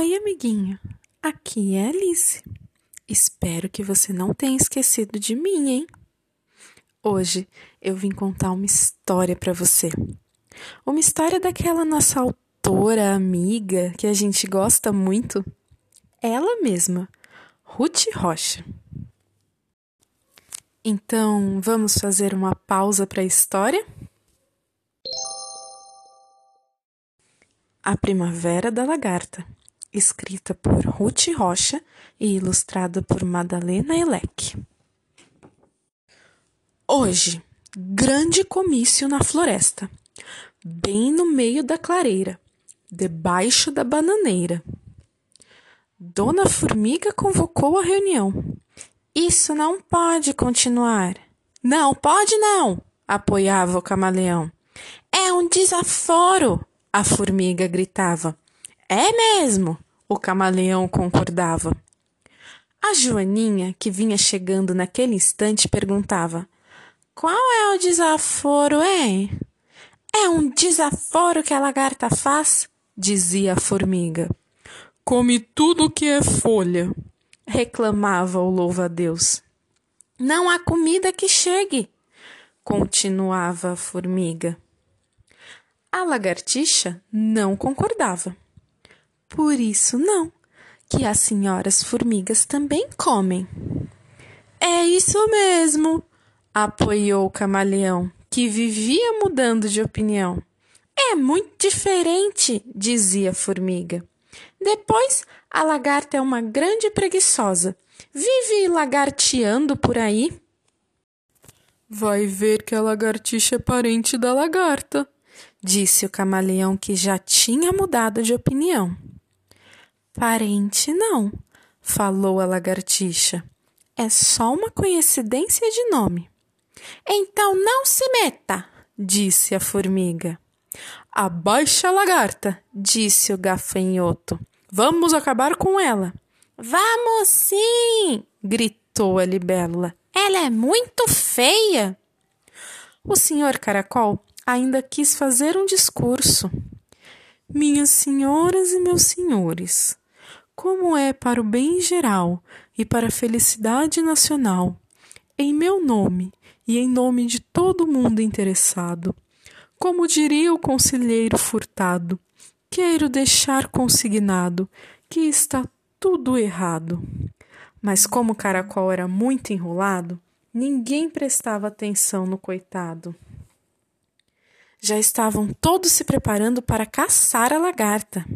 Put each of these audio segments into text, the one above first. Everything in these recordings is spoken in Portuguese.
Oi, amiguinho. Aqui é Alice. Espero que você não tenha esquecido de mim, hein? Hoje eu vim contar uma história para você. Uma história daquela nossa autora amiga que a gente gosta muito. Ela mesma, Ruth Rocha. Então, vamos fazer uma pausa para a história? A Primavera da Lagarta, escrita por Ruth Rocha e ilustrada por Madalena Elec. Hoje, grande comício na floresta, bem no meio da clareira, debaixo da bananeira. Dona Formiga convocou a reunião. Isso não pode continuar. Não, pode não, apoiava o camaleão. É um desaforo, a formiga gritava. É mesmo, o camaleão concordava. A Joaninha, que vinha chegando naquele instante, perguntava: Qual é o desaforo, hein? É um desaforo que a lagarta faz, dizia a formiga. Come tudo que é folha, reclamava o louva-a-Deus. Não há comida que chegue, continuava a formiga. A lagartixa não concordava. Por isso, não, que as senhoras formigas também comem. É isso mesmo, apoiou o camaleão, que vivia mudando de opinião. É muito diferente, dizia a formiga. Depois, a lagarta é uma grande preguiçosa. Vive lagarteando por aí. Vai ver que a lagartixa é parente da lagarta, disse o camaleão que já tinha mudado de opinião. Parente não, falou a lagartixa. É só uma coincidência de nome. Então não se meta, disse a formiga. Abaixa a lagarta, disse o gafanhoto. Vamos acabar com ela. Vamos sim! gritou a libélula. Ela é muito feia. O senhor caracol ainda quis fazer um discurso. Minhas senhoras e meus senhores, como é para o bem geral e para a felicidade nacional, em meu nome e em nome de todo mundo interessado, como diria o conselheiro Furtado, quero deixar consignado que está tudo errado. Mas como o caracol era muito enrolado, ninguém prestava atenção no coitado. Já estavam todos se preparando para caçar a lagarta.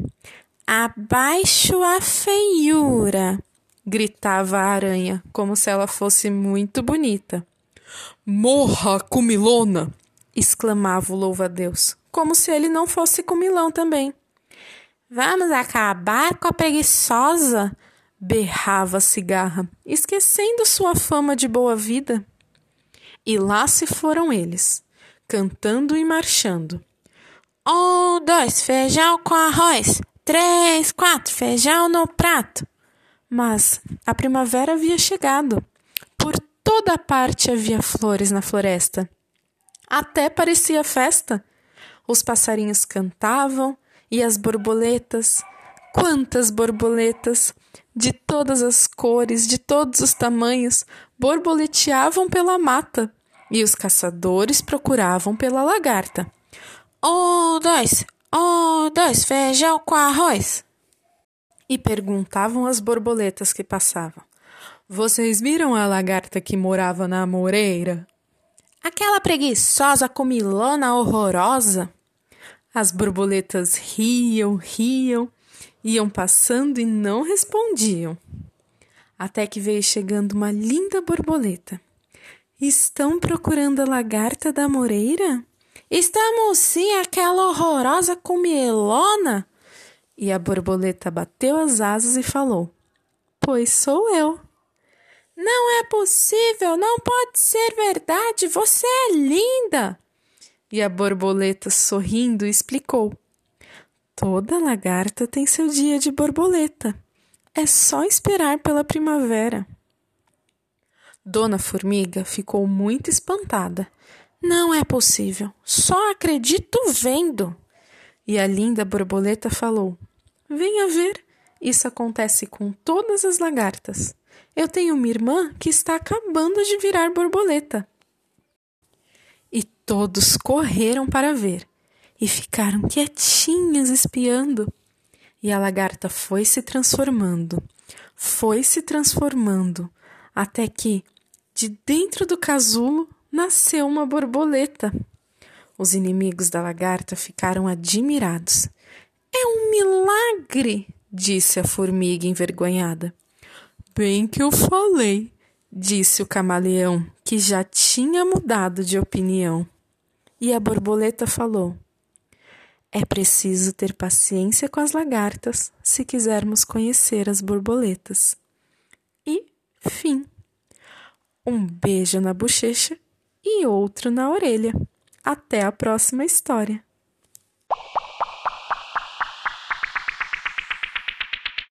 Abaixo a feiura! gritava a aranha, como se ela fosse muito bonita. Morra, comilona! exclamava o louva-a-Deus, como se ele não fosse comilão também. Vamos acabar com a preguiçosa! berrava a cigarra, esquecendo sua fama de boa vida. E lá se foram eles cantando e marchando. Um, dois, feijão com arroz. Três, quatro, feijão no prato. Mas a primavera havia chegado. Por toda parte havia flores na floresta. Até parecia festa. Os passarinhos cantavam e as borboletas. Quantas borboletas! De todas as cores, de todos os tamanhos, borboleteavam pela mata e os caçadores procuravam pela lagarta. Um, dois, um, dois, feijão com arroz. E perguntavam às borboletas que passavam: Vocês viram a lagarta que morava na moreira? Aquela preguiçosa comilona horrorosa. As borboletas riam, riam, iam passando e não respondiam. Até que veio chegando uma linda borboleta. Estão procurando a lagarta da moreira? Estamos sim, aquela horrorosa comilona. E a borboleta bateu as asas e falou: Pois sou eu. Não é possível, não pode ser verdade, você é linda. E a borboleta, sorrindo, explicou: Toda lagarta tem seu dia de borboleta. É só esperar pela primavera. Dona Formiga ficou muito espantada. Não é possível. Só acredito vendo. E a linda borboleta falou: Venha ver, Isso acontece com todas as lagartas. Eu tenho uma irmã que está acabando de virar borboleta. E todos correram para ver e ficaram quietinhas espiando. E a lagarta foi se transformando, foi se transformando, até que, de dentro do casulo, nasceu uma borboleta. Os inimigos da lagarta ficaram admirados. É um milagre, disse a formiga envergonhada. Bem que eu falei, disse o camaleão, que já tinha mudado de opinião. E a borboleta falou: É preciso ter paciência com as lagartas se quisermos conhecer as borboletas. E fim. Um beijo na bochecha e outro na orelha. Até a próxima história!